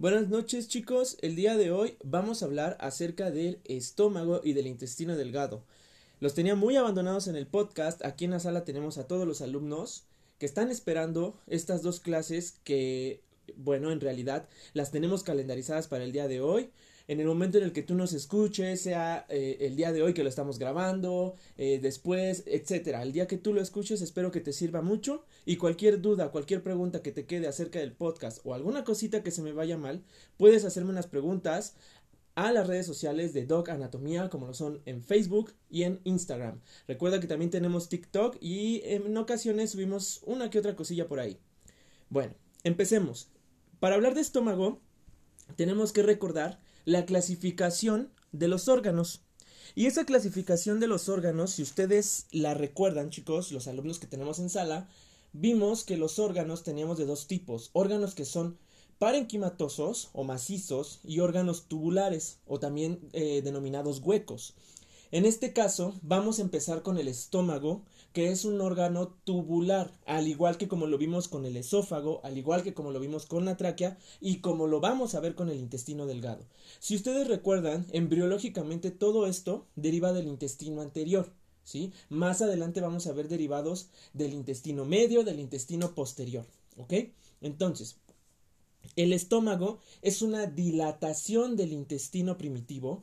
Buenas noches chicos, el día de hoy vamos a hablar acerca del estómago y del intestino delgado. Los tenía muy abandonados en el podcast, aquí en la sala tenemos a todos los alumnos que están esperando estas dos clases que, bueno, en realidad las tenemos calendarizadas para el día de hoy en el momento en el que tú nos escuches, sea eh, el día de hoy que lo estamos grabando, eh, después, etcétera. El día que tú lo escuches, espero que te sirva mucho y cualquier duda, cualquier pregunta que te quede acerca del podcast o alguna cosita que se me vaya mal, puedes hacerme unas preguntas a las redes sociales de Doc Anatomía, como lo son en Facebook y en Instagram. Recuerda que también tenemos TikTok y en ocasiones subimos una que otra cosilla por ahí. Bueno, empecemos. Para hablar de estómago, tenemos que recordar la clasificación de los órganos. Y esa clasificación de los órganos, si ustedes la recuerdan, chicos, los alumnos que tenemos en sala, vimos que los órganos teníamos de dos tipos, órganos que son parenquimatosos o macizos y órganos tubulares o también eh, denominados huecos. En este caso, vamos a empezar con el estómago, que es un órgano tubular, al igual que como lo vimos con el esófago, al igual que como lo vimos con la tráquea y como lo vamos a ver con el intestino delgado. Si ustedes recuerdan, embriológicamente todo esto deriva del intestino anterior. ¿Sí? Más adelante vamos a ver derivados del intestino medio, del intestino posterior, ¿ok? Entonces, el estómago es una dilatación del intestino primitivo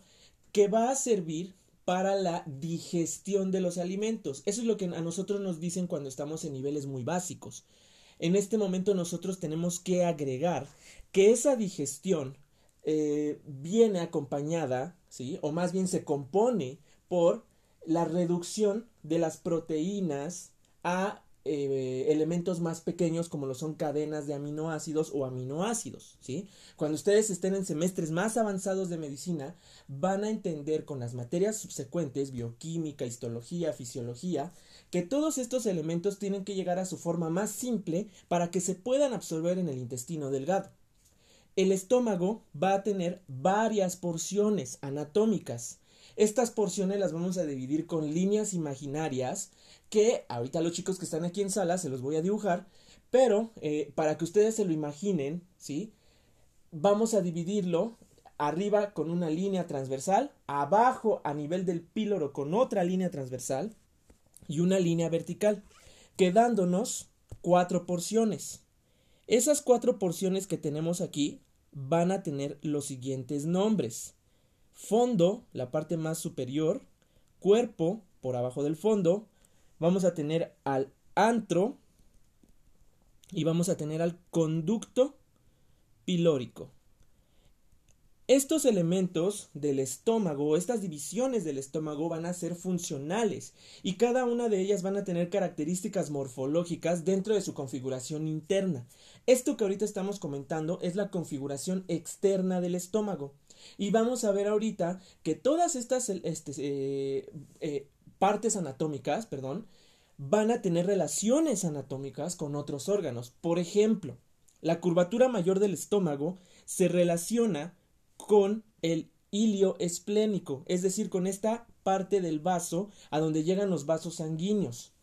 que va a servir para la digestión de los alimentos. Eso es lo que a nosotros nos dicen cuando estamos en niveles muy básicos. En este momento nosotros tenemos que agregar que esa digestión eh, viene acompañada, ¿sí? O más bien se compone por la reducción de las proteínas a eh, elementos más pequeños como lo son cadenas de aminoácidos o aminoácidos, ¿sí? Cuando ustedes estén en semestres más avanzados de medicina, van a entender con las materias subsecuentes, bioquímica, histología, fisiología, que todos estos elementos tienen que llegar a su forma más simple para que se puedan absorber en el intestino delgado. El estómago va a tener varias porciones anatómicas, estas porciones las vamos a dividir con líneas imaginarias que ahorita los chicos que están aquí en sala se los voy a dibujar, pero eh, para que ustedes se lo imaginen, ¿sí? Vamos a dividirlo arriba con una línea transversal, abajo a nivel del píloro con otra línea transversal y una línea vertical, quedándonos cuatro porciones. Esas cuatro porciones que tenemos aquí van a tener los siguientes nombres fondo, la parte más superior, cuerpo, por abajo del fondo, vamos a tener al antro y vamos a tener al conducto pilórico. Estos elementos del estómago, estas divisiones del estómago van a ser funcionales y cada una de ellas van a tener características morfológicas dentro de su configuración interna. Esto que ahorita estamos comentando es la configuración externa del estómago. Y vamos a ver ahorita que todas estas este, eh, eh, partes anatómicas, perdón, van a tener relaciones anatómicas con otros órganos. Por ejemplo, la curvatura mayor del estómago se relaciona con el ilio esplénico, es decir, con esta parte del vaso a donde llegan los vasos sanguíneos.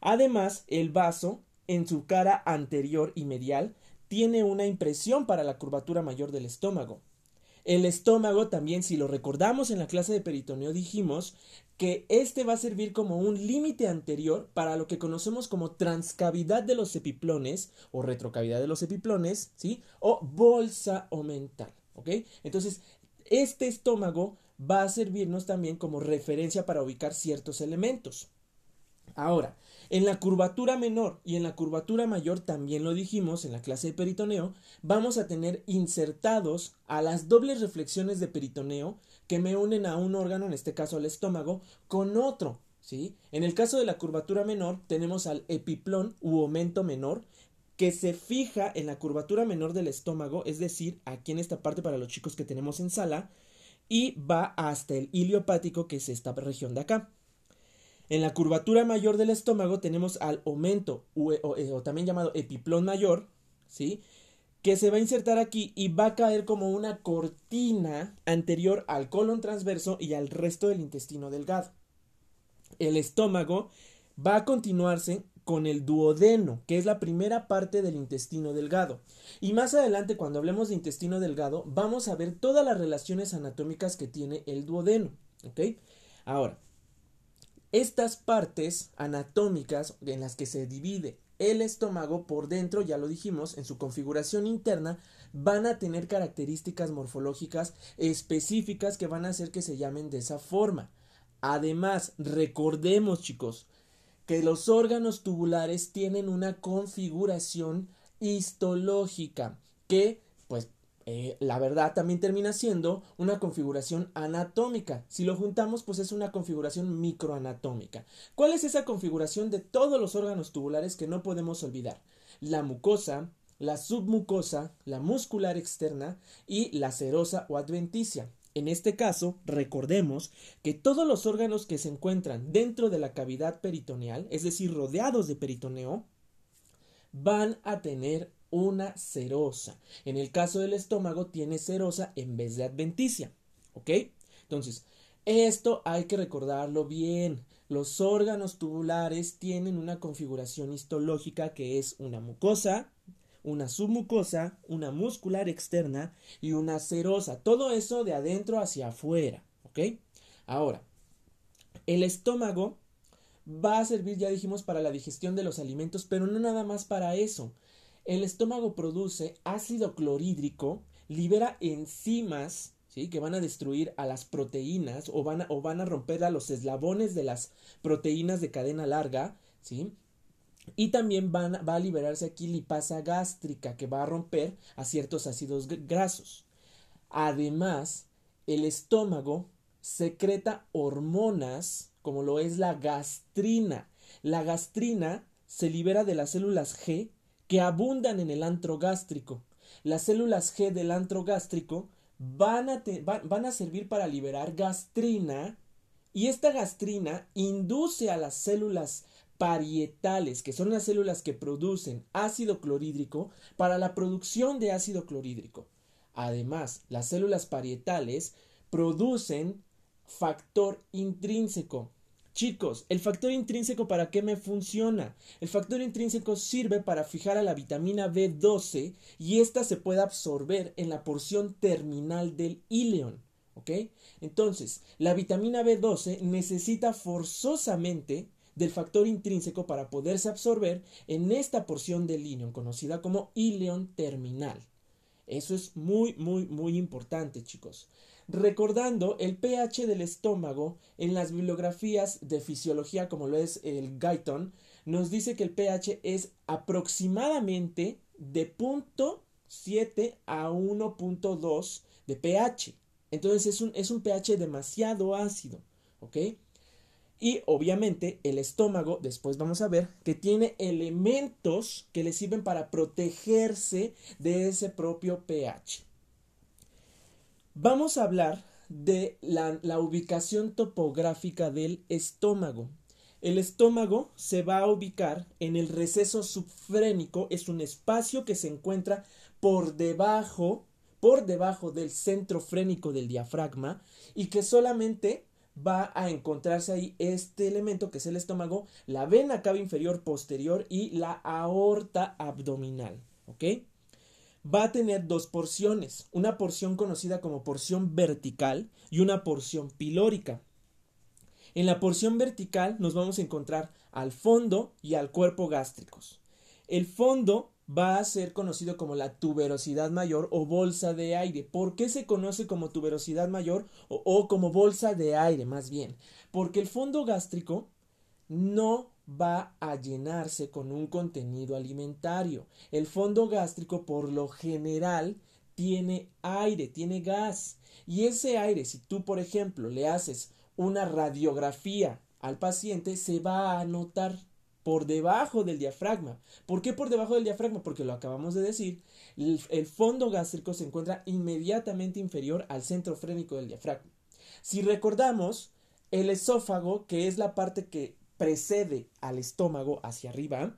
Además, el vaso en su cara anterior y medial tiene una impresión para la curvatura mayor del estómago. El estómago también, si lo recordamos en la clase de peritoneo, dijimos que este va a servir como un límite anterior para lo que conocemos como transcavidad de los epiplones o retrocavidad de los epiplones, ¿sí? O bolsa omental, ¿ok? Entonces, este estómago va a servirnos también como referencia para ubicar ciertos elementos. Ahora, en la curvatura menor y en la curvatura mayor, también lo dijimos en la clase de peritoneo, vamos a tener insertados a las dobles reflexiones de peritoneo que me unen a un órgano, en este caso al estómago, con otro. ¿sí? En el caso de la curvatura menor, tenemos al epiplón u aumento menor, que se fija en la curvatura menor del estómago, es decir, aquí en esta parte para los chicos que tenemos en sala, y va hasta el iliopático, que es esta región de acá. En la curvatura mayor del estómago tenemos al aumento eh, o, también llamado epiplón mayor, ¿sí? que se va a insertar aquí y va a caer como una cortina anterior al colon transverso y al resto del intestino delgado. El estómago va a continuarse con el duodeno, que es la primera parte del intestino delgado. Y más adelante, cuando hablemos de intestino delgado, vamos a ver todas las relaciones anatómicas que tiene el duodeno. ¿Ok? Ahora, estas partes anatómicas en las que se divide el estómago por dentro, ya lo dijimos, en su configuración interna, van a tener características morfológicas específicas que van a hacer que se llamen de esa forma. Además, recordemos chicos, que los órganos tubulares tienen una configuración histológica que pues eh, la verdad también termina siendo una configuración anatómica. Si lo juntamos, pues es una configuración microanatómica. ¿Cuál es esa configuración de todos los órganos tubulares que no podemos olvidar? La mucosa, la submucosa, la muscular externa y la serosa o adventicia. En este caso, recordemos que todos los órganos que se encuentran dentro de la cavidad peritoneal, es decir, rodeados de peritoneo, van a tener una serosa. En el caso del estómago tiene serosa en vez de adventicia. ¿Ok? Entonces, esto hay que recordarlo bien. Los órganos tubulares tienen una configuración histológica que es una mucosa, una submucosa, una muscular externa y una serosa. Todo eso de adentro hacia afuera. ¿Ok? Ahora, el estómago va a servir, ya dijimos, para la digestión de los alimentos, pero no nada más para eso. El estómago produce ácido clorhídrico, libera enzimas, ¿sí? que van a destruir a las proteínas o van a, o van a romper a los eslabones de las proteínas de cadena larga, ¿sí? Y también va a liberarse aquí lipasa gástrica que va a romper a ciertos ácidos grasos. Además, el estómago secreta hormonas como lo es la gastrina. La gastrina se libera de las células G que abundan en el antro gástrico. Las células G del antro gástrico van a, van a servir para liberar gastrina y esta gastrina induce a las células parietales, que son las células que producen ácido clorhídrico, para la producción de ácido clorhídrico. Además, las células parietales producen factor intrínseco. Chicos, ¿el factor intrínseco para qué me funciona? El factor intrínseco sirve para fijar a la vitamina B12 y ésta se puede absorber en la porción terminal del ileón. ¿Ok? Entonces, la vitamina B12 necesita forzosamente del factor intrínseco para poderse absorber en esta porción del ileón conocida como ileón terminal. Eso es muy, muy, muy importante, chicos. Recordando el pH del estómago en las bibliografías de fisiología, como lo es el Guyton, nos dice que el pH es aproximadamente de 0.7 a 1.2 de pH. Entonces es un, es un pH demasiado ácido, ¿ok? Y obviamente el estómago, después vamos a ver, que tiene elementos que le sirven para protegerse de ese propio pH. Vamos a hablar de la, ubicación topográfica del estómago. El estómago se va a ubicar en el receso subfrénico, es un espacio que se encuentra por debajo, por debajo del centro frénico del diafragma y que solamente va a encontrarse ahí este elemento que es el estómago, la vena cava inferior posterior y la aorta abdominal. Va a tener dos porciones, una porción conocida como porción vertical y una porción pilórica. En la porción vertical nos vamos a encontrar al fondo y al cuerpo gástricos. El fondo va a ser conocido como la tuberosidad mayor o bolsa de aire. ¿Por qué se conoce como tuberosidad mayor o, como bolsa de aire más bien? Porque el fondo gástrico no va a llenarse con un contenido alimentario. El fondo gástrico por lo general tiene aire, tiene gas. Y ese aire, si tú, por ejemplo, le haces una radiografía al paciente, se va a notar por debajo del diafragma. ¿Por qué por debajo del diafragma? Porque lo acabamos de decir, el, fondo gástrico se encuentra inmediatamente inferior al centro frénico del diafragma. Si recordamos, el esófago, que es la parte que precede al estómago hacia arriba,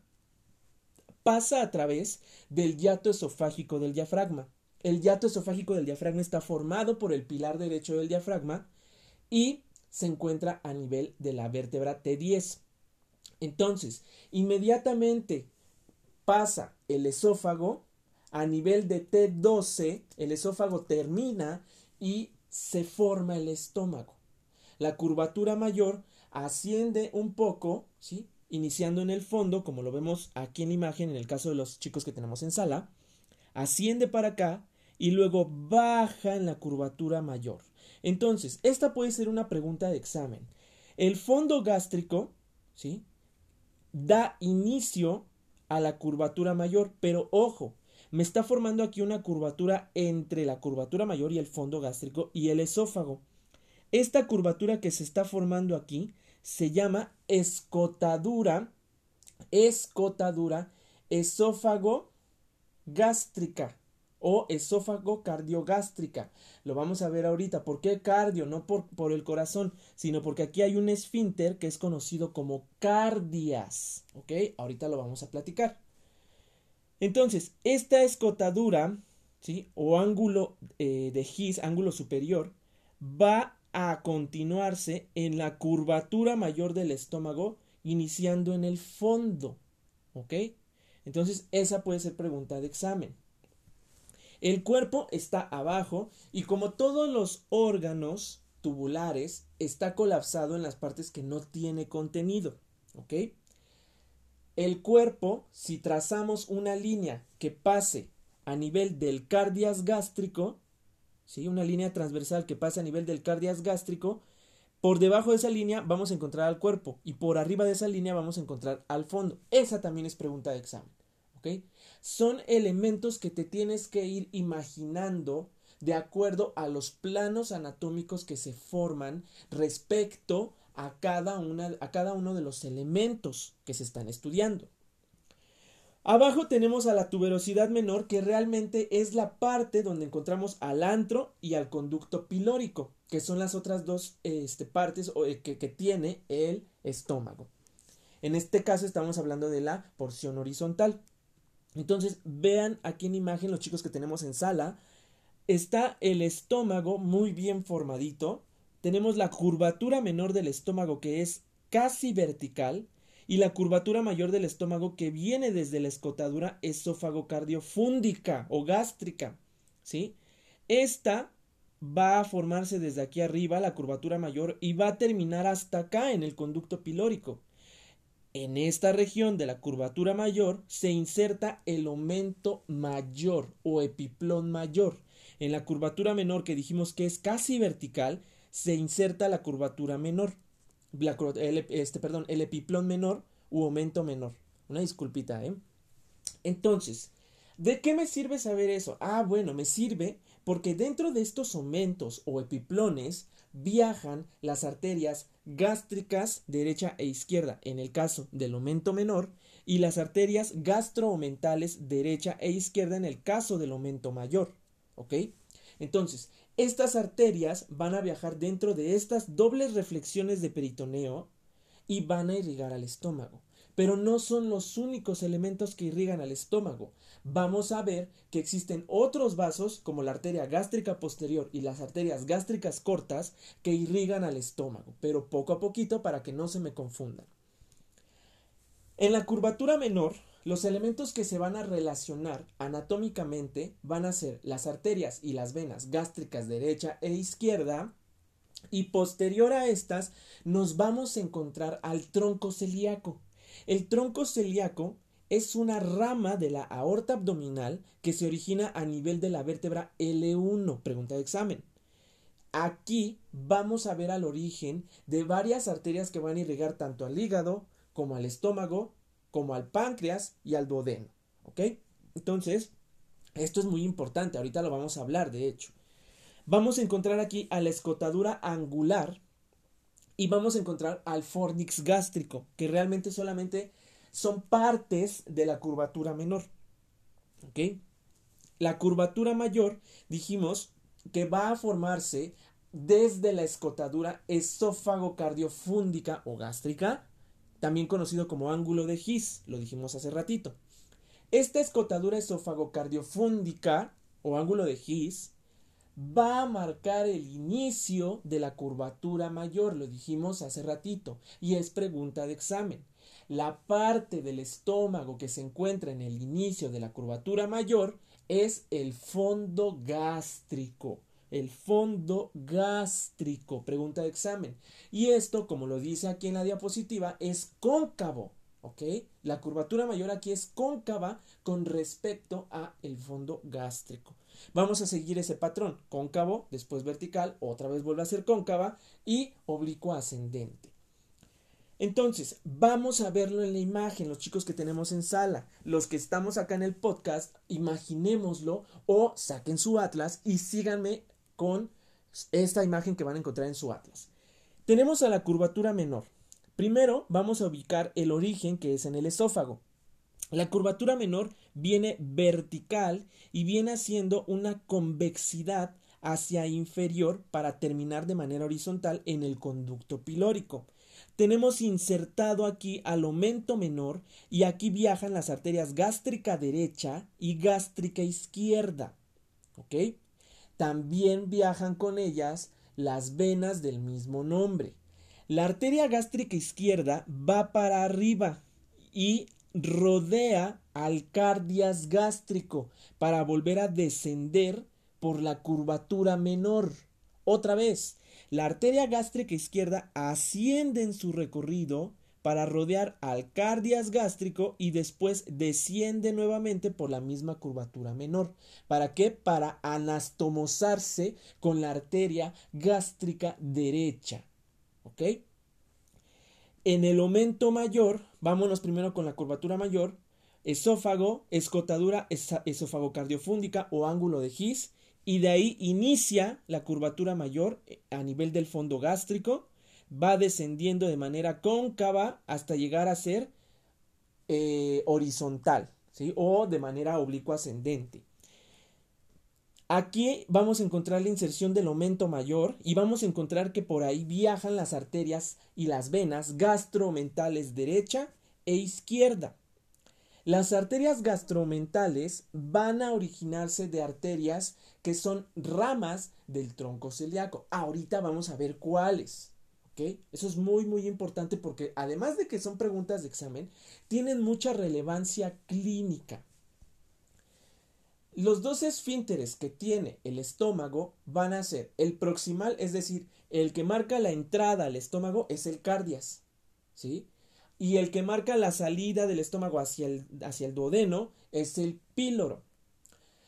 pasa a través del hiato esofágico del diafragma. El hiato esofágico del diafragma está formado por el pilar derecho del diafragma y se encuentra a nivel de la vértebra T10. Entonces, inmediatamente pasa el esófago a nivel de T12, el esófago termina y se forma el estómago. La curvatura mayor asciende un poco, ¿sí? Iniciando en el fondo, como lo vemos aquí en imagen en el caso de los chicos que tenemos en sala, asciende para acá y luego baja en la curvatura mayor. Entonces, esta puede ser una pregunta de examen. El fondo gástrico, ¿sí? Da inicio a la curvatura mayor, pero ojo, me está formando aquí una curvatura entre la curvatura mayor y el fondo gástrico y el esófago. Esta curvatura que se está formando aquí se llama escotadura, escotadura esófago gástrica o esófago cardiogástrica. Lo vamos a ver ahorita. ¿Por qué cardio? No por, por, el corazón, sino porque aquí hay un esfínter que es conocido como cardias. ¿Ok? Ahorita lo vamos a platicar. Entonces, esta escotadura, ¿sí? O ángulo eh, de His, ángulo superior, va a continuarse en la curvatura mayor del estómago, iniciando en el fondo. ¿Ok? Entonces, esa puede ser pregunta de examen. El cuerpo está abajo y como todos los órganos tubulares, está colapsado en las partes que no tiene contenido. ¿Ok? El cuerpo, si trazamos una línea que pase a nivel del cardias gástrico, ¿sí? una línea transversal que pase a nivel del cardias gástrico, por debajo de esa línea vamos a encontrar al cuerpo y por arriba de esa línea vamos a encontrar al fondo. Esa también es pregunta de examen. Son elementos que te tienes que ir imaginando de acuerdo a los planos anatómicos que se forman respecto a cada, una, a cada uno de los elementos que se están estudiando. Abajo tenemos a la tuberosidad menor, que realmente es la parte donde encontramos al antro y al conducto pilórico, que son las otras dos este, partes eh, que, que tiene el estómago. En este caso estamos hablando de la porción horizontal. Entonces, vean aquí en imagen los chicos que tenemos en sala. Está el estómago muy bien formadito. Tenemos la curvatura menor del estómago que es casi vertical y la curvatura mayor del estómago que viene desde la escotadura esófago cardiofúndica o gástrica. ¿Sí? Esta va a formarse desde aquí arriba, la curvatura mayor, y va a terminar hasta acá en el conducto pilórico. En esta región de la curvatura mayor se inserta el aumento mayor o epiplón mayor. En la curvatura menor que dijimos que es casi vertical, se inserta la curvatura menor. El, este, perdón, el epiplón menor u aumento menor. Una disculpita, ¿eh? Entonces, ¿de qué me sirve saber eso? Ah, bueno, me sirve porque dentro de estos aumentos o epiplones viajan las arterias gástricas derecha e izquierda en el caso del aumento menor y las arterias gastromentales derecha e izquierda en el caso del aumento mayor. ¿Ok? Entonces, estas arterias van a viajar dentro de estas dobles reflexiones de peritoneo y van a irrigar al estómago. Pero no son los únicos elementos que irrigan al estómago. Vamos a ver que existen otros vasos como la arteria gástrica posterior y las arterias gástricas cortas que irrigan al estómago, pero poco a poquito para que no se me confundan. En la curvatura menor, los elementos que se van a relacionar anatómicamente van a ser las arterias y las venas gástricas derecha e izquierda, y posterior a estas nos vamos a encontrar al tronco celíaco. El tronco celíaco es una rama de la aorta abdominal que se origina a nivel de la vértebra L1. Pregunta de examen. Aquí vamos a ver al origen de varias arterias que van a irrigar tanto al hígado como al estómago, como al páncreas y al duodeno. ¿Ok? Entonces, esto es muy importante. Ahorita lo vamos a hablar, de hecho. Vamos a encontrar aquí a la escotadura angular y vamos a encontrar al fornix gástrico, que realmente solamente son partes de la curvatura menor. ¿Ok? La curvatura mayor dijimos que va a formarse desde la escotadura esófago cardiofúndica o gástrica, también conocido como ángulo de His, lo dijimos hace ratito. Esta escotadura esófago cardiofúndica o ángulo de His va a marcar el inicio de la curvatura mayor, lo dijimos hace ratito, y es pregunta de examen. la parte del estómago que se encuentra en el inicio de la curvatura mayor es el fondo gástrico. El fondo gástrico, pregunta de examen. Y esto, como lo dice aquí en la diapositiva, es cóncavo. ¿Ok? La curvatura mayor aquí es cóncava con respecto a el fondo gástrico. Vamos a seguir ese patrón, cóncavo, después vertical, otra vez vuelve a ser cóncava y oblicuo ascendente. Entonces, vamos a verlo en la imagen, los chicos que tenemos en sala, los que estamos acá en el podcast, imaginémoslo o saquen su atlas y síganme con esta imagen que van a encontrar en su atlas. Tenemos a la curvatura menor. Primero vamos a ubicar el origen que es en el esófago. La curvatura menor viene vertical y viene haciendo una convexidad hacia inferior para terminar de manera horizontal en el conducto pilórico. Tenemos insertado aquí al aumento menor y aquí viajan las arterias gástrica derecha y gástrica izquierda. ¿Ok? También viajan con ellas las venas del mismo nombre. La arteria gástrica izquierda va para arriba y rodea al cardias gástrico para volver a descender por la curvatura menor. Otra vez, la arteria gástrica izquierda asciende en su recorrido para rodear al cardias gástrico y después desciende nuevamente por la misma curvatura menor. ¿Para qué? Para anastomosarse con la arteria gástrica derecha. ¿Ok? En el aumento mayor, vámonos primero con la curvatura mayor, esófago, escotadura esofagocardiofúndica o ángulo de Gis, y de ahí inicia la curvatura mayor eh, a nivel del fondo gástrico, va descendiendo de manera cóncava hasta llegar a ser eh, horizontal, ¿sí? O de manera oblicua ascendente. Aquí vamos a encontrar la inserción del aumento mayor y vamos a encontrar que por ahí viajan las arterias y las venas gastromentales derecha e izquierda. Las arterias gastromentales van a originarse de arterias que son ramas del tronco celíaco. Ahorita vamos a ver cuáles. Eso es muy muy importante porque además de que son preguntas de examen, tienen mucha relevancia clínica. Los dos esfínteres que tiene el estómago van a ser el proximal, es decir, el que marca la entrada al estómago es el cardias, ¿sí? Y el que marca la salida del estómago hacia el, hacia el duodeno es el píloro.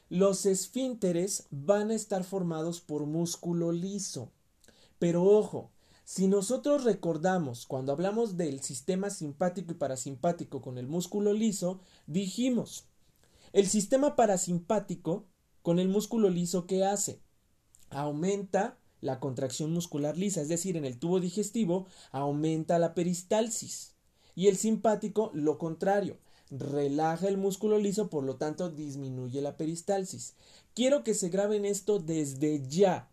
Los esfínteres van a estar formados por músculo liso. Pero ojo, si nosotros recordamos cuando hablamos del sistema simpático y parasimpático con el músculo liso, dijimos el sistema parasimpático con el músculo liso, ¿qué hace? Aumenta la contracción muscular lisa, es decir, en el tubo digestivo aumenta la peristalsis. Y el simpático, lo contrario, relaja el músculo liso, por lo tanto disminuye la peristalsis. Quiero que se graben esto desde ya.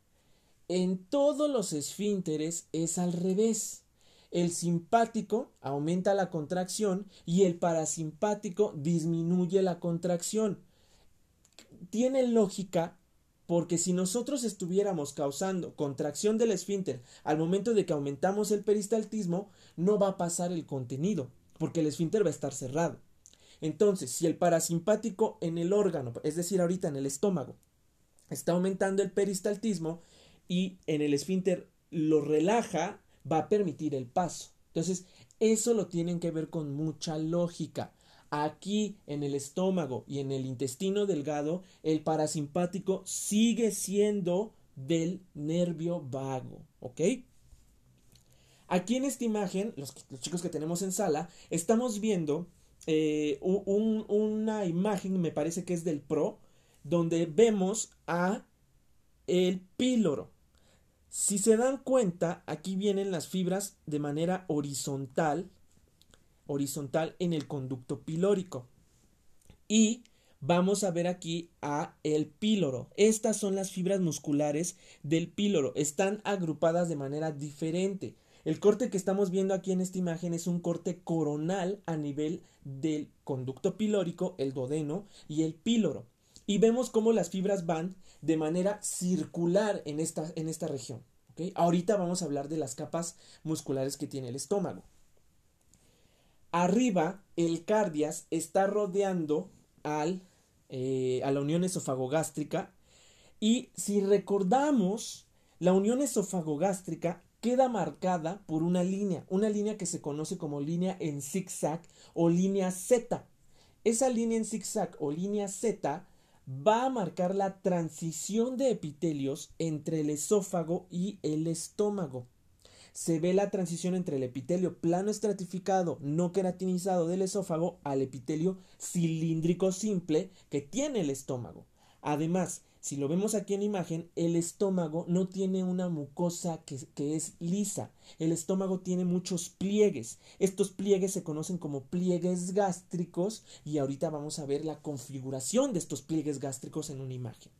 En todos los esfínteres es al revés. El simpático aumenta la contracción y el parasimpático disminuye la contracción. Tiene lógica porque si nosotros estuviéramos causando contracción del esfínter al momento de que aumentamos el peristaltismo, no va a pasar el contenido, porque el esfínter va a estar cerrado. Entonces, si el parasimpático en el órgano, es decir, ahorita en el estómago, está aumentando el peristaltismo y en el esfínter lo relaja, va a permitir el paso. Entonces, eso lo tienen que ver con mucha lógica. Aquí en el estómago y en el intestino delgado, el parasimpático sigue siendo del nervio vago, ¿ok? Aquí en esta imagen, los, chicos que tenemos en sala, estamos viendo eh, una imagen, me parece que es del PRO, donde vemos a el píloro. Si se dan cuenta, aquí vienen las fibras de manera horizontal, horizontal en el conducto pilórico. Y vamos a ver aquí a el píloro. Estas son las fibras musculares del píloro. Están agrupadas de manera diferente. El corte que estamos viendo aquí en esta imagen es un corte coronal a nivel del conducto pilórico, el dodeno y el píloro. Y vemos cómo las fibras van de manera circular en esta, en esta región. Ahorita vamos a hablar de las capas musculares que tiene el estómago. Arriba, el cardias está rodeando al, eh, a la unión esofagogástrica y si recordamos, la unión esofagogástrica queda marcada por una línea, una línea que se conoce como línea en zigzag o línea Z. Esa línea en zigzag o línea Z va a marcar la transición de epitelios entre el esófago y el estómago. Se ve la transición entre el epitelio plano estratificado no queratinizado del esófago al epitelio cilíndrico simple que tiene el estómago. Además, si lo vemos aquí en imagen, el estómago no tiene una mucosa que, que, es lisa. El estómago tiene muchos pliegues. Estos pliegues se conocen como pliegues gástricos y ahorita vamos a ver la configuración de estos pliegues gástricos en una imagen.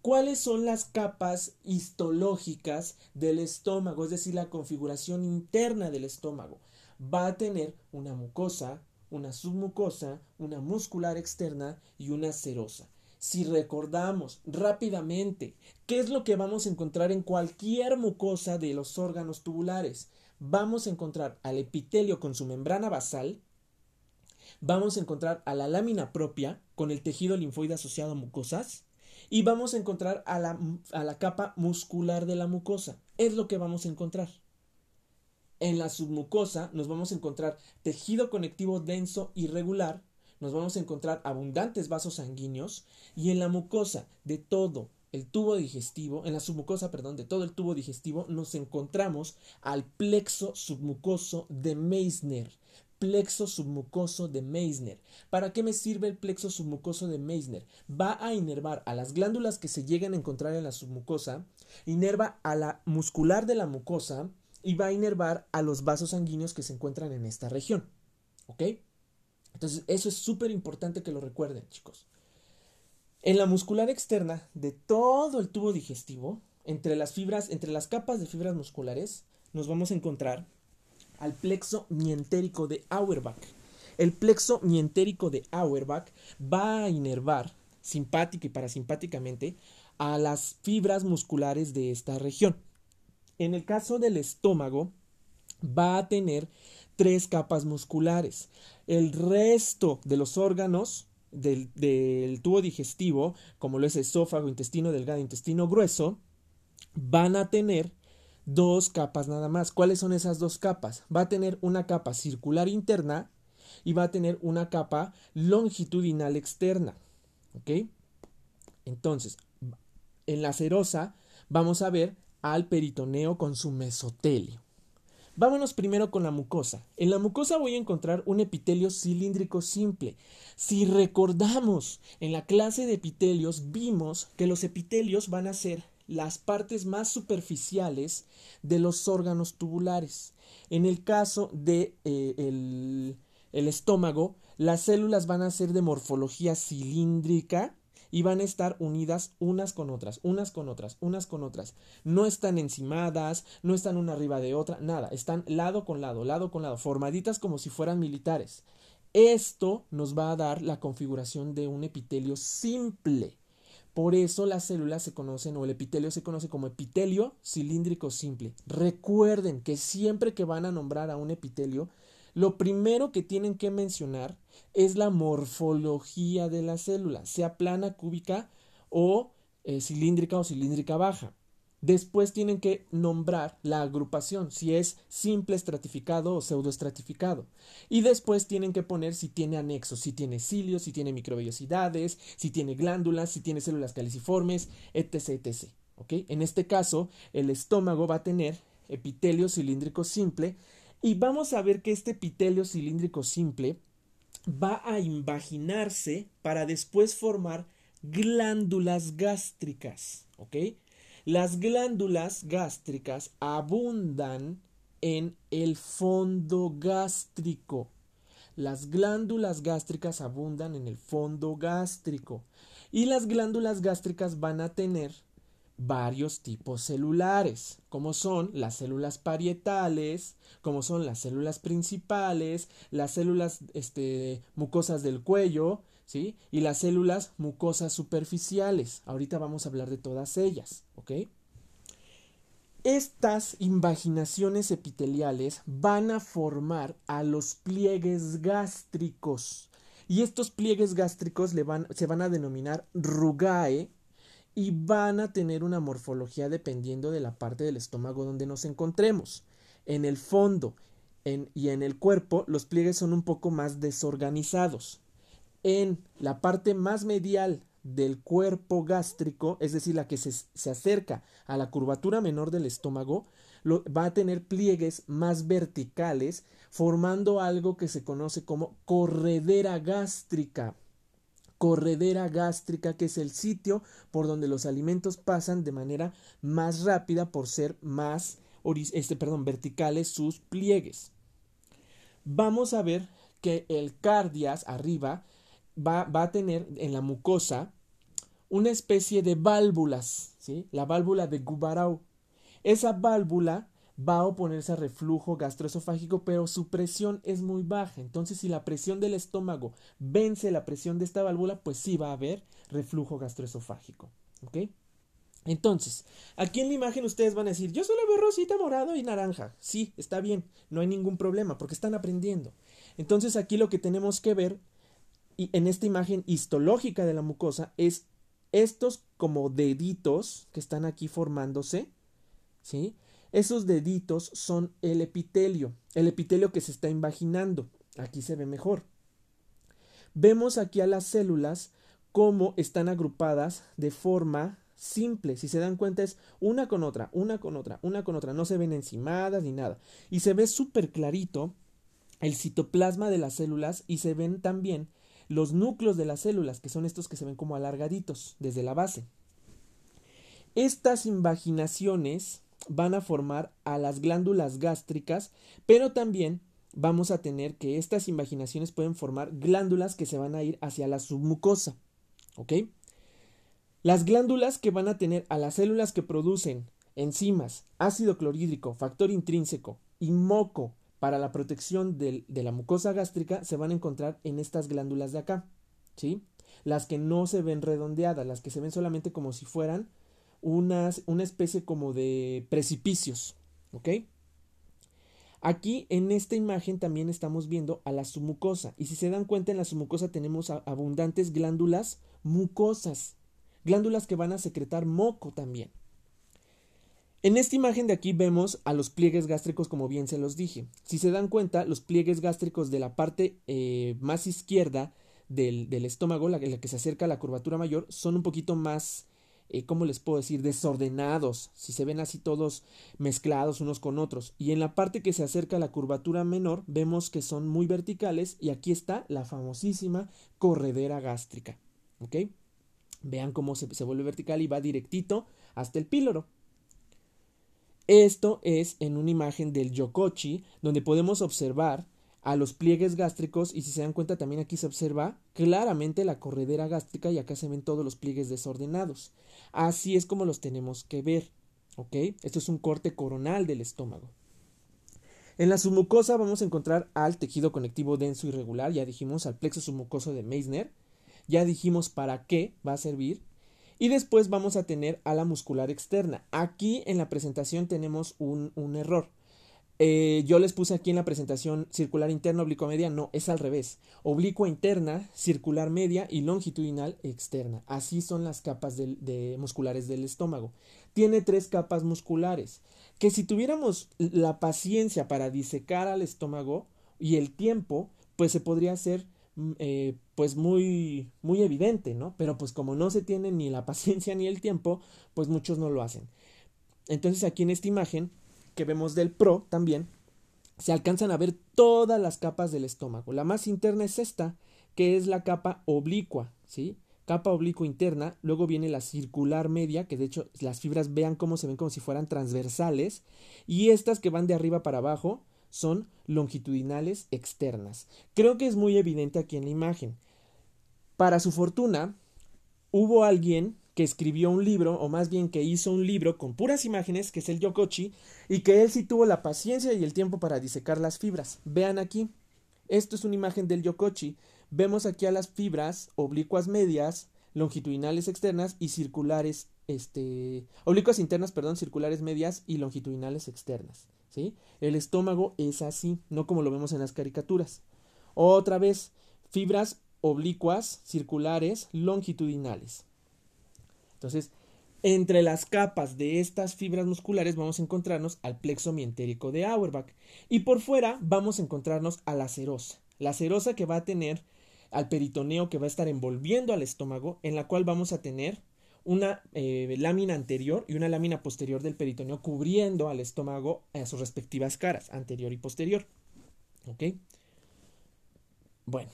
¿Cuáles son las capas histológicas del estómago? Es decir, la configuración interna del estómago. Va a tener una mucosa, una submucosa, una muscular externa y una serosa si recordamos rápidamente qué es lo que vamos a encontrar en cualquier mucosa de los órganos tubulares, vamos a encontrar al epitelio con su membrana basal, vamos a encontrar a la lámina propia con el tejido linfoide asociado a mucosas y vamos a encontrar a la, a la capa muscular de la mucosa. Es lo que vamos a encontrar. En la submucosa nos vamos a encontrar tejido conectivo denso irregular nos vamos a encontrar abundantes vasos sanguíneos y en la mucosa de todo el tubo digestivo, en la submucosa, perdón, de todo el tubo digestivo nos encontramos al plexo submucoso de Meissner. Plexo submucoso de Meissner. ¿Para qué me sirve el plexo submucoso de Meissner? Va a inervar a las glándulas que se llegan a encontrar en la submucosa, inerva a la muscular de la mucosa y va a inervar a los vasos sanguíneos que se encuentran en esta región. ¿Ok? Entonces, eso es súper importante que lo recuerden, chicos. En la muscular externa de todo el tubo digestivo, entre las fibras, entre las capas de fibras musculares, nos vamos a encontrar al plexo mientérico de Auerbach. El plexo mientérico de Auerbach va a inervar simpática y parasimpáticamente a las fibras musculares de esta región. En el caso del estómago, va a tener tres capas musculares. El resto de los órganos del, tubo digestivo, como lo es esófago, intestino delgado, intestino grueso, van a tener dos capas nada más. ¿Cuáles son esas dos capas? Va a tener una capa circular interna y va a tener una capa longitudinal externa. ¿Ok? Entonces, en la serosa vamos a ver al peritoneo con su mesotelio. Vámonos primero con la mucosa. En la mucosa voy a encontrar un epitelio cilíndrico simple. Si recordamos, en la clase de epitelios vimos que los epitelios van a ser las partes más superficiales de los órganos tubulares. En el caso de eh, el, el estómago, las células van a ser de morfología cilíndrica y van a estar unidas unas con otras, unas con otras, unas con otras. No están encimadas, no están una arriba de otra, nada, están lado con lado, lado con lado, formaditas como si fueran militares. Esto nos va a dar la configuración de un epitelio simple. Por eso las células se conocen o el epitelio se conoce como epitelio cilíndrico simple. Recuerden que siempre que van a nombrar a un epitelio, lo primero que tienen que mencionar es la morfología de la célula, sea plana, cúbica o eh, cilíndrica o cilíndrica baja. Después tienen que nombrar la agrupación, si es simple estratificado o pseudoestratificado. Y después tienen que poner si tiene anexos, si tiene cilios, si tiene microvellosidades, si tiene glándulas, si tiene células caliciformes, etc. etc. En este caso, el estómago va a tener epitelio cilíndrico simple y vamos a ver que este epitelio cilíndrico simple va a invaginarse para después formar glándulas gástricas, ¿ok? Las glándulas gástricas abundan en el fondo gástrico. Las glándulas gástricas abundan en el fondo gástrico. Y las glándulas gástricas van a tener varios tipos celulares, como son las células parietales, como son las células principales, las células este, mucosas del cuello, ¿sí? Y las células mucosas superficiales. Ahorita vamos a hablar de todas ellas, ¿ok? Estas invaginaciones epiteliales van a formar a los pliegues gástricos. Y estos pliegues gástricos le van, se van a denominar rugae y van a tener una morfología dependiendo de la parte del estómago donde nos encontremos. En el fondo y en el cuerpo los pliegues son un poco más desorganizados. En la parte más medial del cuerpo gástrico, es decir, la que se, se acerca a la curvatura menor del estómago, va a tener pliegues más verticales, formando algo que se conoce como corredera gástrica. Corredera gástrica, que es el sitio por donde los alimentos pasan de manera más rápida por ser más este, perdón, verticales sus pliegues. Vamos a ver que el cardias arriba va, va, a tener en la mucosa una especie de válvulas, ¿sí? la válvula de Gubarau. Esa válvula va a oponerse a reflujo gastroesofágico, pero su presión es muy baja. Entonces, si la presión del estómago vence la presión de esta válvula, pues sí va a haber reflujo gastroesofágico. ¿Ok? Entonces, aquí en la imagen ustedes van a decir, yo solo veo rosita, morado y naranja. Sí, está bien, no hay ningún problema porque están aprendiendo. Entonces, aquí lo que tenemos que ver y en esta imagen histológica de la mucosa es estos como deditos que están aquí formándose, ¿sí? Esos deditos son el epitelio, el epitelio que se está invaginando. Aquí se ve mejor. Vemos aquí a las células cómo están agrupadas de forma simple. Si se dan cuenta es una con otra, una con otra, una con otra. No se ven encimadas ni nada. Y se ve súper clarito el citoplasma de las células y se ven también los núcleos de las células, que son estos que se ven como alargaditos desde la base. Estas invaginaciones van a formar a las glándulas gástricas, pero también vamos a tener que estas invaginaciones pueden formar glándulas que se van a ir hacia la submucosa. ¿Ok? Las glándulas que van a tener a las células que producen enzimas, ácido clorhídrico, factor intrínseco y moco para la protección de la mucosa gástrica se van a encontrar en estas glándulas de acá, ¿sí? Las que no se ven redondeadas, las que se ven solamente como si fueran una especie como de precipicios, ¿ok? Aquí en esta imagen también estamos viendo a la submucosa y si se dan cuenta en la submucosa tenemos abundantes glándulas mucosas, glándulas que van a secretar moco también. En esta imagen de aquí vemos a los pliegues gástricos como bien se los dije. Si se dan cuenta, los pliegues gástricos de la parte eh, más izquierda del, estómago, la, que se acerca a la curvatura mayor, son un poquito más, eh, ¿cómo les puedo decir?, desordenados, si se ven así todos mezclados unos con otros. Y en la parte que se acerca a la curvatura menor, vemos que son muy verticales y aquí está la famosísima corredera gástrica. ¿Ok? Vean cómo se, se vuelve vertical y va directito hasta el píloro. Esto es en una imagen del yokochi, donde podemos observar a los pliegues gástricos y si se dan cuenta también aquí se observa claramente la corredera gástrica y acá se ven todos los pliegues desordenados. Así es como los tenemos que ver. ¿Ok? Esto es un corte coronal del estómago. En la submucosa vamos a encontrar al tejido conectivo denso y regular, ya dijimos al plexo submucoso de Meissner, ya dijimos para qué va a servir, y después vamos a tener a la muscular externa. Aquí en la presentación tenemos un, error. Eh, yo les puse aquí en la presentación circular interna, oblicua media. No, es al revés. Oblicua interna, circular media y longitudinal externa. Así son las capas de, musculares del estómago. Tiene tres capas musculares. Que si tuviéramos la paciencia para disecar al estómago y el tiempo, pues se podría hacer Mm, eh, pues muy, muy evidente, ¿no? Pero pues como no se tiene ni la paciencia ni el tiempo, pues muchos no lo hacen. Entonces aquí en esta imagen que vemos del Pro también, se alcanzan a ver todas las capas del estómago. La más interna es esta, que es la capa oblicua, ¿sí? Capa oblicua interna, luego viene la circular media, que de hecho las fibras vean cómo se ven como si fueran transversales, y estas que van de arriba para abajo son longitudinales externas. Creo que es muy evidente aquí en la imagen. Para su fortuna, hubo alguien que escribió un libro, o más bien que hizo un libro con puras imágenes, que es el Yokochi, y que él sí tuvo la paciencia y el tiempo para disecar las fibras. Vean aquí, esto es una imagen del Yokochi. Vemos aquí a las fibras oblicuas medias, longitudinales externas y circulares, este, oblicuas internas, perdón, circulares medias y longitudinales externas. ¿sí? El estómago es así, no como lo vemos en las caricaturas. Otra vez, fibras oblicuas, circulares, longitudinales. Entonces, entre las capas de estas fibras musculares vamos a encontrarnos al plexo mientérico de Auerbach y por fuera vamos a encontrarnos a la serosa. La serosa que va a tener al peritoneo que va a estar envolviendo al estómago, en la cual vamos a tener una eh, lámina anterior y una lámina posterior del peritoneo cubriendo al estómago a sus respectivas caras, anterior y posterior. ¿Ok? Bueno.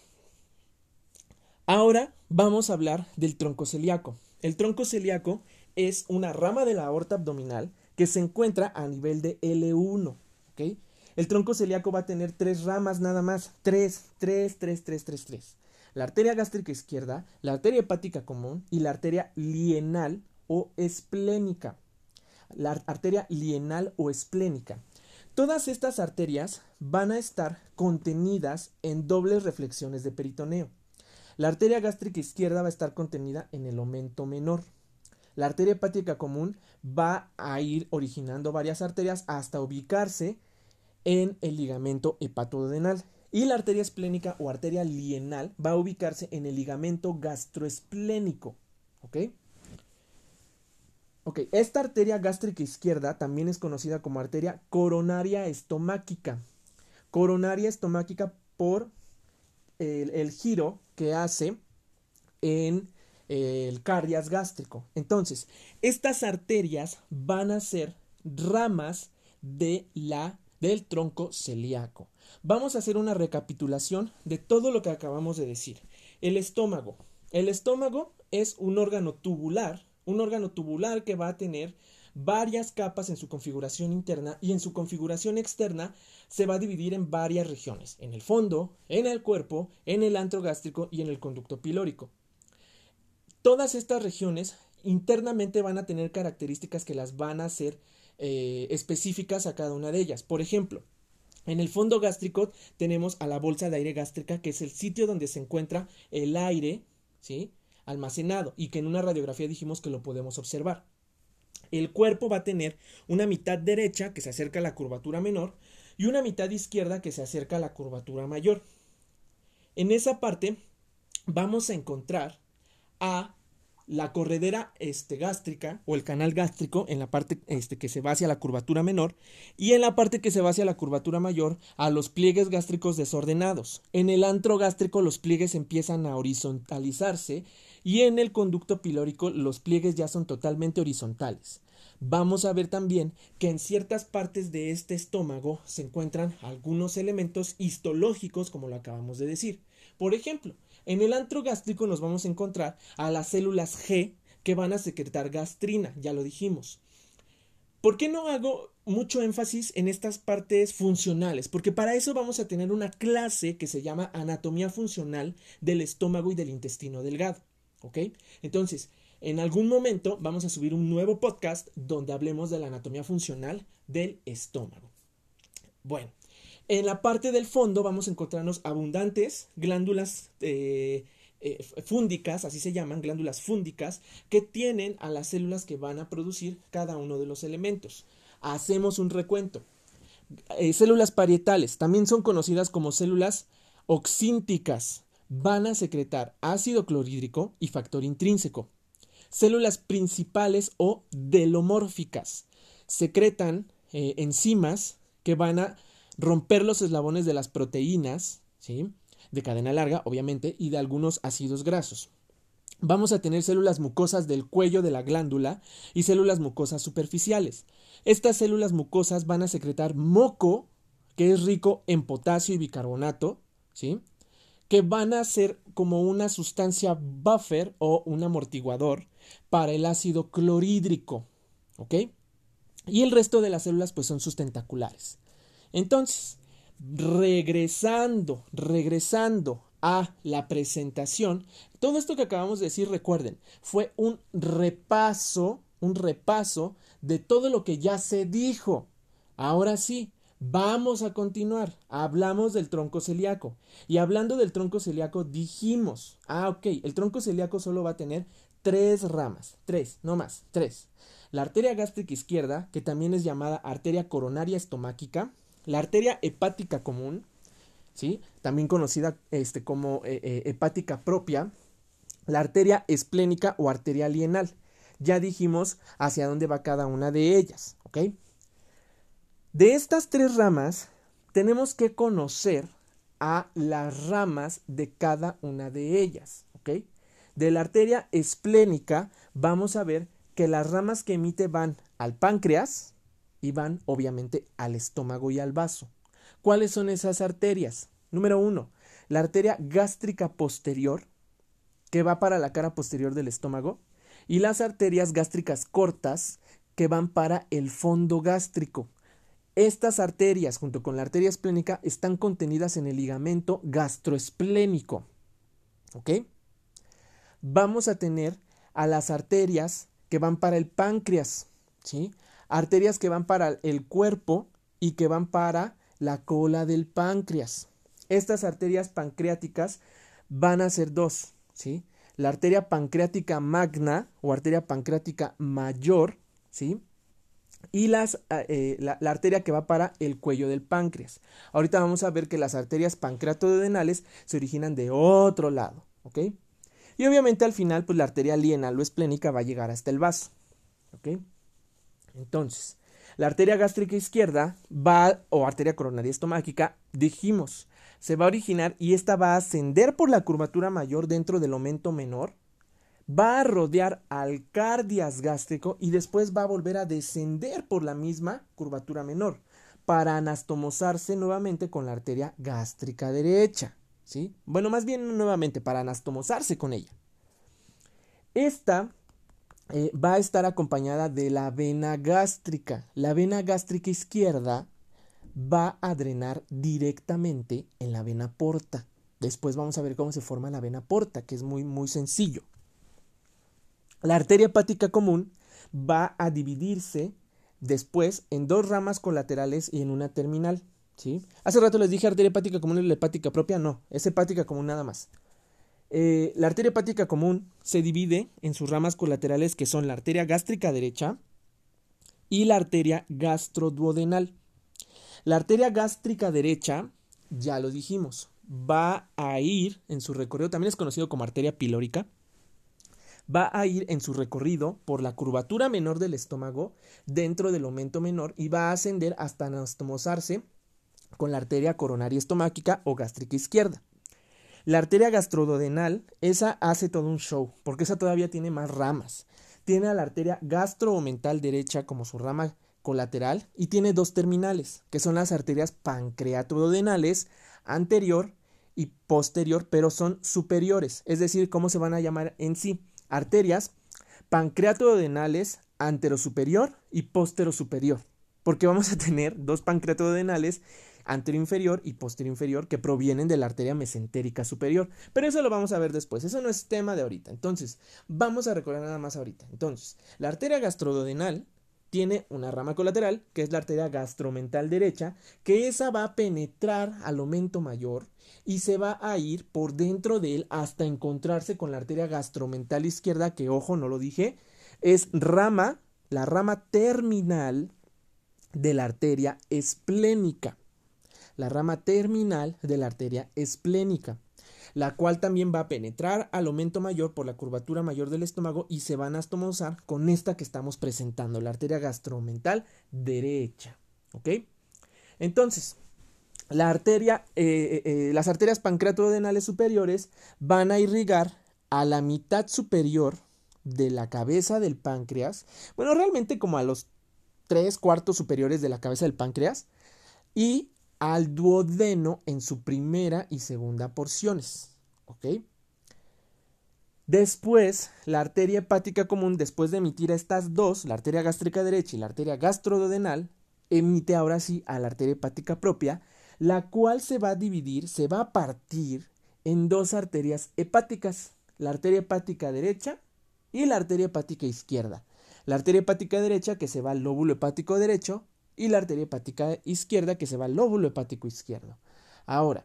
Ahora vamos a hablar del tronco celíaco. El tronco celíaco es una rama de la aorta abdominal que se encuentra a nivel de L1. ¿Ok? El tronco celíaco va a tener tres ramas nada más. Tres, tres, tres, tres, tres, tres la arteria gástrica izquierda, la arteria hepática común y la arteria lienal o esplénica. La arteria lienal o esplénica. Todas estas arterias van a estar contenidas en dobles reflexiones de peritoneo. La arteria gástrica izquierda va a estar contenida en el aumento menor. La arteria hepática común va a ir originando varias arterias hasta ubicarse en el ligamento hepatodenal. Y la arteria esplénica o arteria lienal va a ubicarse en el ligamento gastroesplénico. ¿Ok? Ok, esta arteria gástrica izquierda también es conocida como arteria coronaria estomáquica. Coronaria estomáquica por el, giro que hace en el cardias gástrico. Entonces, estas arterias van a ser ramas de la, del tronco celíaco. Vamos a hacer una recapitulación de todo lo que acabamos de decir. El estómago. El estómago es un órgano tubular, un órgano tubular que va a tener varias capas en su configuración interna y en su configuración externa se va a dividir en varias regiones, en el fondo, en el cuerpo, en el antro gástrico y en el conducto pilórico. Todas estas regiones internamente van a tener características que las van a hacer eh, específicas a cada una de ellas. Por ejemplo, en el fondo gástrico tenemos a la bolsa de aire gástrica, que es el sitio donde se encuentra el aire, ¿sí? almacenado y que en una radiografía dijimos que lo podemos observar. El cuerpo va a tener una mitad derecha que se acerca a la curvatura menor y una mitad izquierda que se acerca a la curvatura mayor. En esa parte vamos a encontrar a la corredera este, gástrica o el canal gástrico en la parte este, que se va hacia la curvatura menor y en la parte que se va hacia la curvatura mayor a los pliegues gástricos desordenados. En el antro gástrico los pliegues empiezan a horizontalizarse y en el conducto pilórico los pliegues ya son totalmente horizontales. Vamos a ver también que en ciertas partes de este estómago se encuentran algunos elementos histológicos como lo acabamos de decir. Por ejemplo, en el antro gástrico nos vamos a encontrar a las células G que van a secretar gastrina, ya lo dijimos. ¿Por qué no hago mucho énfasis en estas partes funcionales? Porque para eso vamos a tener una clase que se llama anatomía funcional del estómago y del intestino delgado. ¿Ok? Entonces, en algún momento vamos a subir un nuevo podcast donde hablemos de la anatomía funcional del estómago. Bueno, en la parte del fondo vamos a encontrarnos abundantes glándulas eh, eh, fúndicas, así se llaman, glándulas fúndicas, que tienen a las células que van a producir cada uno de los elementos. Hacemos un recuento. Eh, células parietales también son conocidas como células oxínticas. Van a secretar ácido clorhídrico y factor intrínseco. Células principales o delomórficas secretan enzimas que van a romper los eslabones de las proteínas, ¿sí? de cadena larga, obviamente, y de algunos ácidos grasos. Vamos a tener células mucosas del cuello de la glándula y células mucosas superficiales. Estas células mucosas van a secretar moco, que es rico en potasio y bicarbonato, ¿sí? Que van a ser como una sustancia buffer o un amortiguador para el ácido clorhídrico. ¿Ok? Y el resto de las células pues son sus tentaculares. Entonces, regresando, regresando a la presentación, todo esto que acabamos de decir, recuerden, fue un repaso, un repaso de todo lo que ya se dijo. Ahora sí, Vamos a continuar. Hablamos del tronco celíaco. Y hablando del tronco celíaco, dijimos, ah, ok, el tronco celíaco solo va a tener tres ramas. Tres, no más, tres. La arteria gástrica izquierda, que también es llamada arteria coronaria estomáquica. La arteria hepática común, ¿sí? También conocida este, como eh, eh, hepática propia. La arteria esplénica o arteria lienal. Ya dijimos hacia dónde va cada una de ellas, ¿ok? De estas tres ramas, tenemos que conocer a las ramas de cada una de ellas, ¿ok? De la arteria esplénica vamos a ver que las ramas que emite van al páncreas y van obviamente al estómago y al vaso. ¿Cuáles son esas arterias? Número uno, la arteria gástrica posterior, que va para la cara posterior del estómago, y las arterias gástricas cortas, que van para el fondo gástrico. Estas arterias, junto con la arteria esplénica, están contenidas en el ligamento gastroesplénico. ¿Ok? Vamos a tener a las arterias que van para el páncreas, ¿sí? Arterias que van para el cuerpo y que van para la cola del páncreas. Estas arterias pancreáticas van a ser dos, ¿sí? La arteria pancreática magna o arteria pancreática mayor, ¿sí? Y las, eh, eh, la, arteria que va para el cuello del páncreas. Ahorita vamos a ver que las arterias pancreatodenales se originan de otro lado, ¿ok? Y obviamente al final, pues la arteria lienal o esplénica va a llegar hasta el vaso, ¿ok? Entonces, la arteria gástrica izquierda va, o arteria coronaria estomáquica, dijimos, se va a originar y esta va a ascender por la curvatura mayor dentro del aumento menor, va a rodear al cardias gástrico y después va a volver a descender por la misma curvatura menor para anastomosarse nuevamente con la arteria gástrica derecha. ¿sí? Bueno, más bien nuevamente para anastomosarse con ella. Esta eh, va a estar acompañada de la vena gástrica. La vena gástrica izquierda va a drenar directamente en la vena porta. Después vamos a ver cómo se forma la vena porta, que es muy, muy sencillo. La arteria hepática común va a dividirse después en dos ramas colaterales y en una terminal. ¿sí? Hace rato les dije arteria hepática común y la hepática propia, no, es hepática común nada más. Eh, la arteria hepática común se divide en sus ramas colaterales que son la arteria gástrica derecha y la arteria gastroduodenal. La arteria gástrica derecha, ya lo dijimos, va a ir en su recorrido, también es conocido como arteria pilórica, va a ir en su recorrido por la curvatura menor del estómago dentro del aumento menor y va a ascender hasta anastomosarse con la arteria coronaria estomáquica o gástrica izquierda. La arteria gastrododenal, esa hace todo un show, porque esa todavía tiene más ramas. Tiene a la arteria gastroomental derecha como su rama colateral y tiene dos terminales, que son las arterias pancreatodenales anterior y posterior, pero son superiores, es decir, cómo se van a llamar en sí arterias pancreatodenales anterosuperior y posterosuperior, porque vamos a tener dos pancreatodenales anteroinferior y inferior que provienen de la arteria mesentérica superior. Pero eso lo vamos a ver después, eso no es tema de ahorita. Entonces, vamos a recordar nada más ahorita. Entonces, la arteria gastrodenal tiene una rama colateral, que es la arteria gastromental derecha, que esa va a penetrar al aumento mayor y se va a ir por dentro de él hasta encontrarse con la arteria gastromental izquierda, que ojo, no lo dije, es rama, la rama terminal de la arteria esplénica. La rama terminal de la arteria esplénica la cual también va a penetrar al aumento mayor por la curvatura mayor del estómago y se van a astomosar con esta que estamos presentando, la arteria gastromental derecha. ¿Ok? Entonces, la arteria, eh, eh, eh, las arterias pancreatodenales superiores van a irrigar a la mitad superior de la cabeza del páncreas, bueno, realmente como a los tres cuartos superiores de la cabeza del páncreas, y al duodeno en su primera y segunda porciones. ¿Ok? Después, la arteria hepática común, después de emitir a estas dos, la arteria gástrica derecha y la arteria gastroduodenal, emite ahora sí a la arteria hepática propia, la cual se va a dividir, se va a partir en dos arterias hepáticas, la arteria hepática derecha y la arteria hepática izquierda. La arteria hepática derecha que se va al lóbulo hepático derecho y la arteria hepática izquierda que se va al lóbulo hepático izquierdo. Ahora,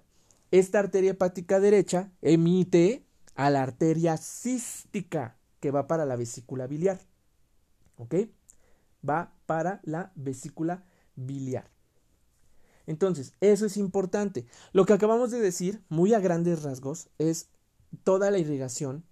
esta arteria hepática derecha emite a la arteria cística que va para la vesícula biliar. ¿Ok? Va para la vesícula biliar. Entonces, eso es importante. Lo que acabamos de decir, muy a grandes rasgos, es toda la irrigación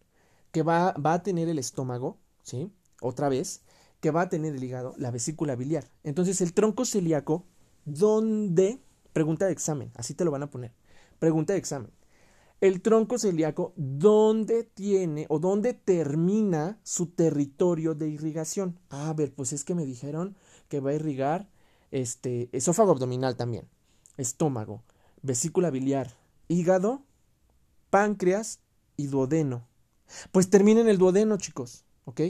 que va, va a tener el estómago, ¿sí? Otra vez, que va a tener el hígado, la vesícula biliar. Entonces, el tronco celíaco, ¿dónde? Pregunta de examen, así te lo van a poner. Pregunta de examen. El tronco celíaco, ¿dónde tiene o dónde termina su territorio de irrigación? a ver, pues es que me dijeron que va a irrigar este esófago abdominal también, estómago, vesícula biliar, hígado, páncreas y duodeno. Pues termina en el duodeno, chicos, ¿ok?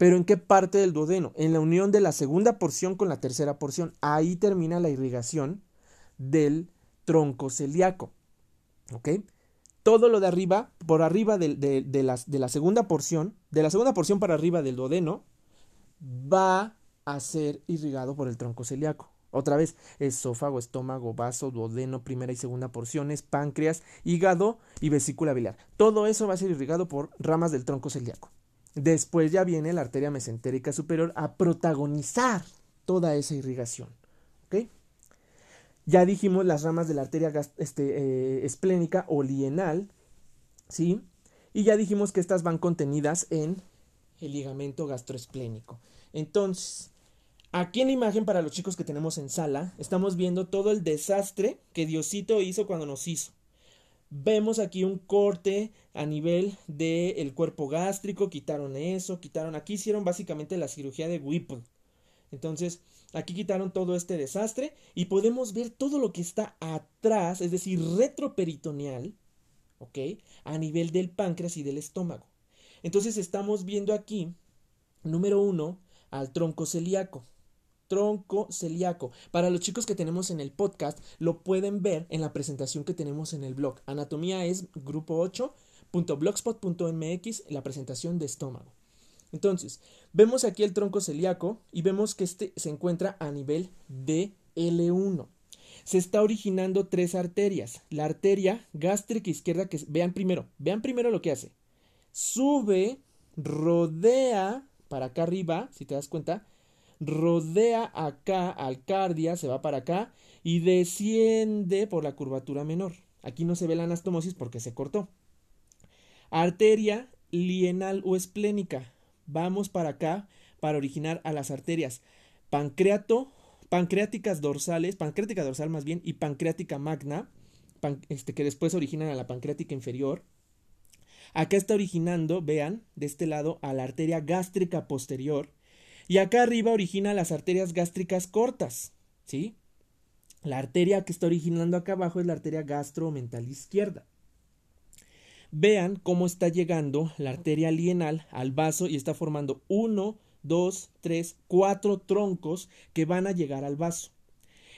Pero ¿en qué parte del duodeno? En la unión de la segunda porción con la tercera porción. Ahí termina la irrigación del tronco celíaco. ¿Ok? Todo lo de arriba, por arriba de, de, la, de la segunda porción, de la segunda porción para arriba del duodeno, va a ser irrigado por el tronco celíaco. Otra vez, esófago, estómago, vaso, duodeno, primera y segunda porciones, páncreas, hígado y vesícula biliar. Todo eso va a ser irrigado por ramas del tronco celíaco. Después ya viene la arteria mesentérica superior a protagonizar toda esa irrigación. ¿Ok? Ya dijimos las ramas de la arteria este, eh, esplénica o lienal, ¿sí? Y ya dijimos que estas van contenidas en el ligamento gastroesplénico. Entonces, aquí en la imagen para los chicos que tenemos en sala, estamos viendo todo el desastre que Diosito hizo cuando nos hizo. Vemos aquí un corte a nivel del cuerpo gástrico, quitaron eso, quitaron, aquí hicieron básicamente la cirugía de Whipple. Entonces, aquí quitaron todo este desastre y podemos ver todo lo que está atrás, es decir, retroperitoneal, ¿ok? A nivel del páncreas y del estómago. Entonces, estamos viendo aquí, número uno, al tronco celíaco tronco celíaco. Para los chicos que tenemos en el podcast, lo pueden ver en la presentación que tenemos en el blog. Anatomía es grupo 8.blogspot.mx, la presentación de estómago. Entonces, vemos aquí el tronco celíaco y vemos que este se encuentra a nivel de L1. Se está originando tres arterias. La arteria gástrica izquierda que vean primero, vean primero lo que hace. Sube, rodea para acá arriba, si te das cuenta, rodea acá al cardia, se va para acá y desciende por la curvatura menor. Aquí no se ve la anastomosis porque se cortó. Arteria lienal o esplénica. Vamos para acá para originar a las arterias pancreato, pancreáticas dorsales, pancreática dorsal más bien, y pancreática magna, este, que después originan a la pancreática inferior. Acá está originando, vean, de este lado, a la arteria gástrica posterior, y acá arriba origina las arterias gástricas cortas, ¿sí? La arteria que está originando acá abajo es la arteria gastromental izquierda. Vean cómo está llegando la arteria lienal al vaso y está formando uno, dos, tres, cuatro troncos que van a llegar al vaso.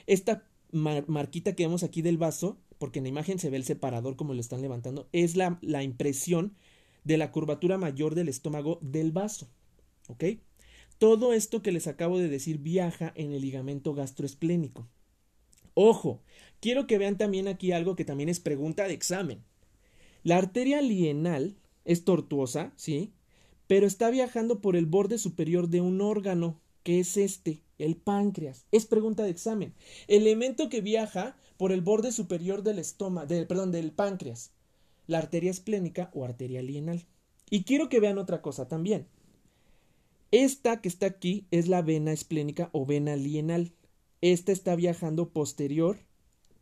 Esta marquita que vemos aquí del vaso, porque en la imagen se ve el separador como lo están levantando, es la, la impresión de la curvatura mayor del estómago del vaso. ¿Ok? Todo esto que les acabo de decir viaja en el ligamento gastroesplénico. Ojo, quiero que vean también aquí algo que también es pregunta de examen. La arteria lienal es tortuosa, ¿sí? Pero está viajando por el borde superior de un órgano, que es este, el páncreas. Es pregunta de examen. Elemento que viaja por el borde superior del estómago, perdón, del páncreas. La arteria esplénica o arteria lienal. Y quiero que vean otra cosa también. Esta que está aquí es la vena esplénica o vena lienal. Esta está viajando posterior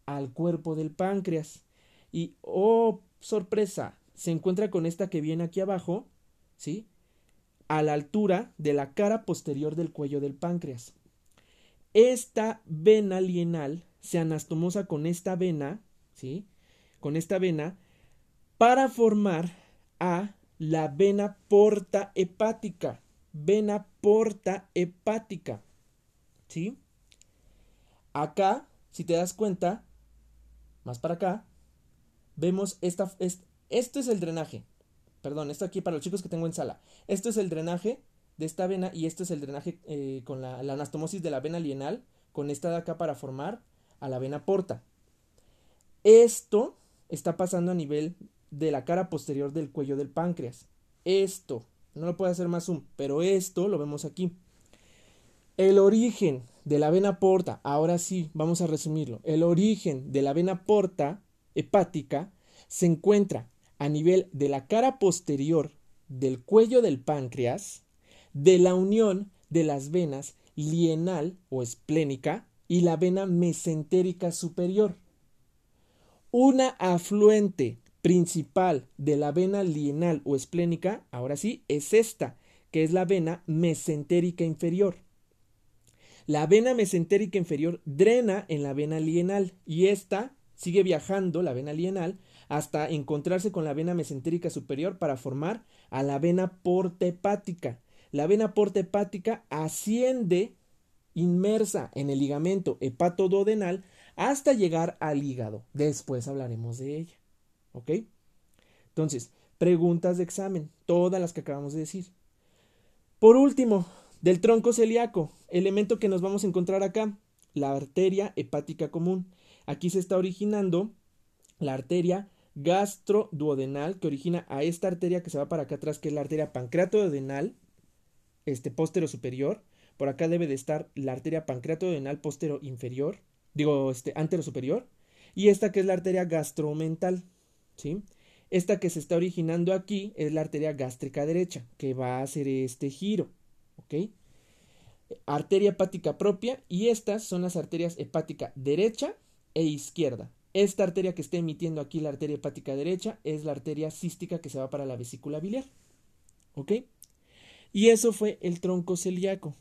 al cuerpo del páncreas. Y, oh, sorpresa, se encuentra con esta que viene aquí abajo, ¿sí? A la altura de la cara posterior del cuello del páncreas. Esta vena lienal se anastomosa con esta vena, ¿sí? Con esta vena para formar a la vena porta hepática vena porta hepática. ¿Sí? Acá, si te das cuenta, más para acá, vemos esta, esto es el drenaje. Perdón, esto aquí para los chicos que tengo en sala. Esto es el drenaje de esta vena y esto es el drenaje eh, con la, anastomosis de la vena lienal con esta de acá para formar a la vena porta. Esto está pasando a nivel de la cara posterior del cuello del páncreas. Esto, no lo puedo hacer más zoom, pero esto lo vemos aquí. El origen de la vena porta, ahora sí, vamos a resumirlo. El origen de la vena porta hepática se encuentra a nivel de la cara posterior del cuello del páncreas, de la unión de las venas lienal o esplénica y la vena mesentérica superior. Una afluente principal de la vena lienal o esplénica, ahora sí, es esta, que es la vena mesentérica inferior. La vena mesentérica inferior drena en la vena lienal y esta sigue viajando, la vena lienal, hasta encontrarse con la vena mesentérica superior para formar a la vena porta hepática. La vena porta hepática asciende inmersa en el ligamento hepatododenal hasta llegar al hígado. Después hablaremos de ella. ¿Ok? Entonces, preguntas de examen, todas las que acabamos de decir. Por último, del tronco celíaco, elemento que nos vamos a encontrar acá, la arteria hepática común. Aquí se está originando la arteria gastroduodenal que origina a esta arteria que se va para acá atrás, que es la arteria pancreatodenal, este póstero superior. Por acá debe de estar la arteria pancreatodenal póstero inferior, digo, este antero superior, y esta que es la arteria gastromental. Esta que se está originando aquí es la arteria gástrica derecha, que va a hacer este giro, ¿ok? Arteria hepática propia y estas son las arterias hepática derecha e izquierda. Esta arteria que está emitiendo aquí la arteria hepática derecha es la arteria cística que se va para la vesícula biliar, ¿ok? Y eso fue el tronco celíaco.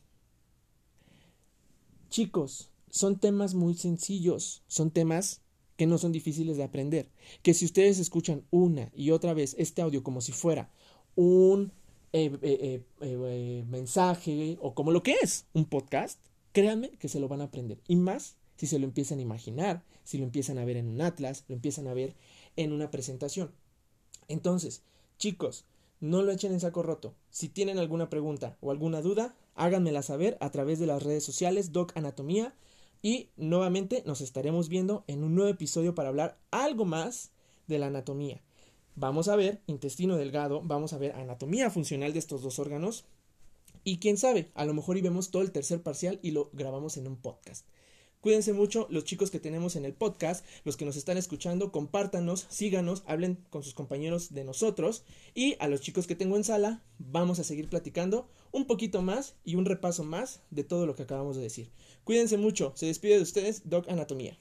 Chicos, son temas muy sencillos, son temas que no son difíciles de aprender, que si ustedes escuchan una y otra vez este audio como si fuera un eh, eh, eh, mensaje o como lo que es un podcast, créanme que se lo van a aprender. Y más si se lo empiezan a imaginar, si lo empiezan a ver en un atlas, lo empiezan a ver en una presentación. Entonces, chicos, no lo echen en saco roto. Si tienen alguna pregunta o alguna duda, háganmela saber a través de las redes sociales Doc Anatomía y nuevamente nos estaremos viendo en un nuevo episodio para hablar algo más de la anatomía. Vamos a ver intestino delgado, vamos a ver anatomía funcional de estos dos órganos. Y quién sabe, a lo mejor y vemos todo el tercer parcial y lo grabamos en un podcast. Cuídense mucho los chicos que tenemos en el podcast, los que nos están escuchando, compártanos, síganos, hablen con sus compañeros de nosotros y a los chicos que tengo en sala vamos a seguir platicando un poquito más y un repaso más de todo lo que acabamos de decir. Cuídense mucho, se despide de ustedes Doc Anatomía.